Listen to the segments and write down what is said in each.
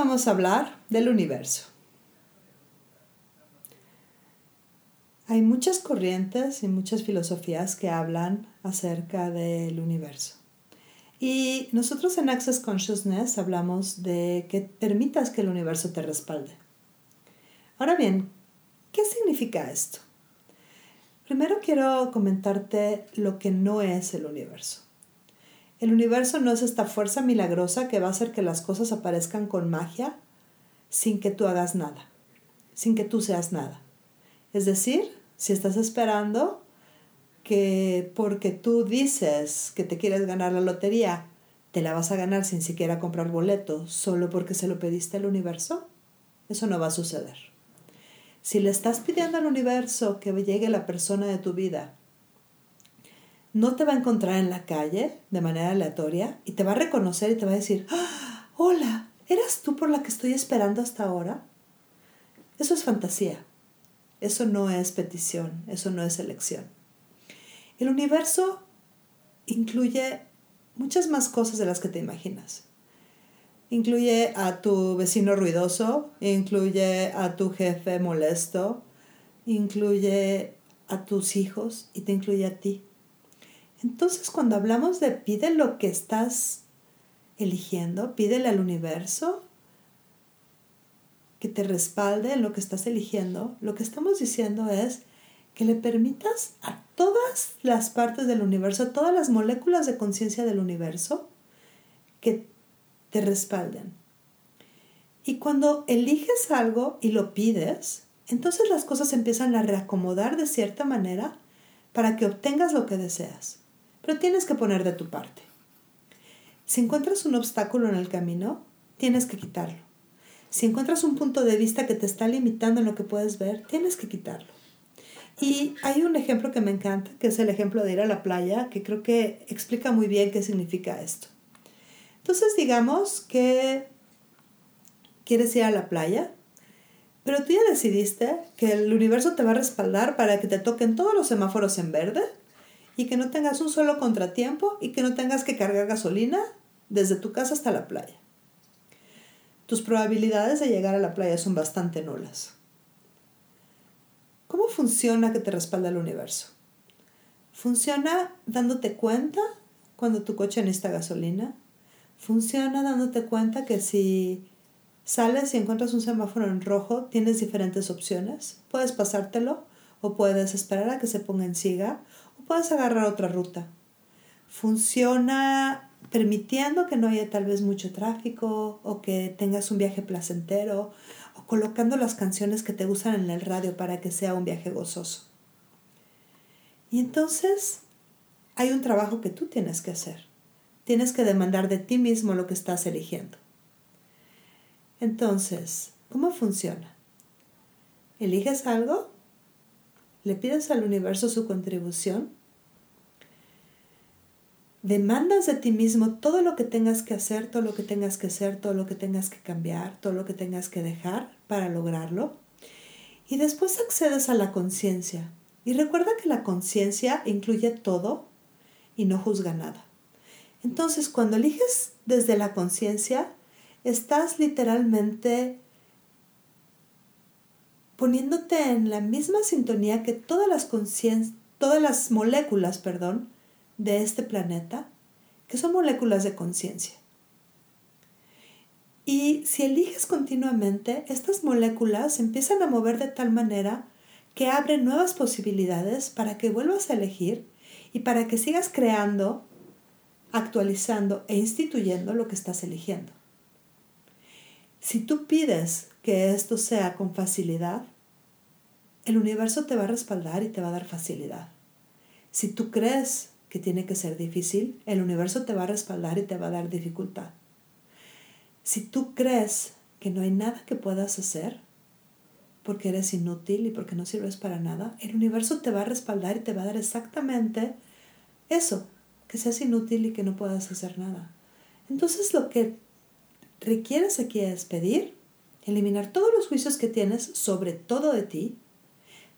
Vamos a hablar del universo. Hay muchas corrientes y muchas filosofías que hablan acerca del universo. Y nosotros en Access Consciousness hablamos de que permitas que el universo te respalde. Ahora bien, ¿qué significa esto? Primero quiero comentarte lo que no es el universo. El universo no es esta fuerza milagrosa que va a hacer que las cosas aparezcan con magia sin que tú hagas nada, sin que tú seas nada. Es decir, si estás esperando que porque tú dices que te quieres ganar la lotería, te la vas a ganar sin siquiera comprar boleto, solo porque se lo pediste al universo, eso no va a suceder. Si le estás pidiendo al universo que llegue la persona de tu vida, no te va a encontrar en la calle de manera aleatoria y te va a reconocer y te va a decir, ¡Ah! hola, ¿eras tú por la que estoy esperando hasta ahora? Eso es fantasía. Eso no es petición, eso no es elección. El universo incluye muchas más cosas de las que te imaginas. Incluye a tu vecino ruidoso, incluye a tu jefe molesto, incluye a tus hijos y te incluye a ti. Entonces cuando hablamos de pide lo que estás eligiendo, pídele al universo, que te respalde en lo que estás eligiendo, lo que estamos diciendo es que le permitas a todas las partes del universo, a todas las moléculas de conciencia del universo, que te respalden. Y cuando eliges algo y lo pides, entonces las cosas empiezan a reacomodar de cierta manera para que obtengas lo que deseas. Pero tienes que poner de tu parte. Si encuentras un obstáculo en el camino, tienes que quitarlo. Si encuentras un punto de vista que te está limitando en lo que puedes ver, tienes que quitarlo. Y hay un ejemplo que me encanta, que es el ejemplo de ir a la playa, que creo que explica muy bien qué significa esto. Entonces digamos que quieres ir a la playa, pero tú ya decidiste que el universo te va a respaldar para que te toquen todos los semáforos en verde y que no tengas un solo contratiempo y que no tengas que cargar gasolina desde tu casa hasta la playa tus probabilidades de llegar a la playa son bastante nulas. ¿Cómo funciona que te respalda el universo? Funciona dándote cuenta cuando tu coche necesita gasolina. Funciona dándote cuenta que si sales y encuentras un semáforo en rojo, tienes diferentes opciones. Puedes pasártelo o puedes esperar a que se ponga en siga o puedes agarrar otra ruta. Funciona permitiendo que no haya tal vez mucho tráfico o que tengas un viaje placentero o colocando las canciones que te gustan en el radio para que sea un viaje gozoso. Y entonces hay un trabajo que tú tienes que hacer. Tienes que demandar de ti mismo lo que estás eligiendo. Entonces, ¿cómo funciona? ¿Eliges algo? ¿Le pides al universo su contribución? Demandas de ti mismo todo lo que tengas que hacer, todo lo que tengas que hacer, todo lo que tengas que cambiar, todo lo que tengas que dejar para lograrlo. Y después accedes a la conciencia. Y recuerda que la conciencia incluye todo y no juzga nada. Entonces, cuando eliges desde la conciencia, estás literalmente poniéndote en la misma sintonía que todas las, todas las moléculas, perdón, de este planeta, que son moléculas de conciencia. Y si eliges continuamente, estas moléculas empiezan a mover de tal manera que abren nuevas posibilidades para que vuelvas a elegir y para que sigas creando, actualizando e instituyendo lo que estás eligiendo. Si tú pides que esto sea con facilidad, el universo te va a respaldar y te va a dar facilidad. Si tú crees que tiene que ser difícil, el universo te va a respaldar y te va a dar dificultad. Si tú crees que no hay nada que puedas hacer, porque eres inútil y porque no sirves para nada, el universo te va a respaldar y te va a dar exactamente eso, que seas inútil y que no puedas hacer nada. Entonces lo que requieres aquí es pedir, eliminar todos los juicios que tienes sobre todo de ti,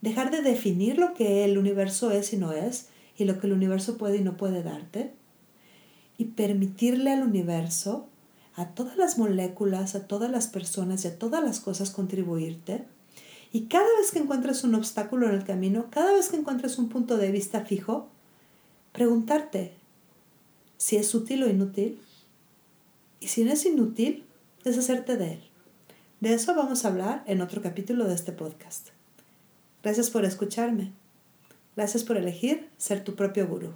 dejar de definir lo que el universo es y no es, y lo que el universo puede y no puede darte, y permitirle al universo, a todas las moléculas, a todas las personas y a todas las cosas contribuirte. Y cada vez que encuentres un obstáculo en el camino, cada vez que encuentres un punto de vista fijo, preguntarte si es útil o inútil. Y si no es inútil, deshacerte de él. De eso vamos a hablar en otro capítulo de este podcast. Gracias por escucharme. Gracias por elegir ser tu propio gurú.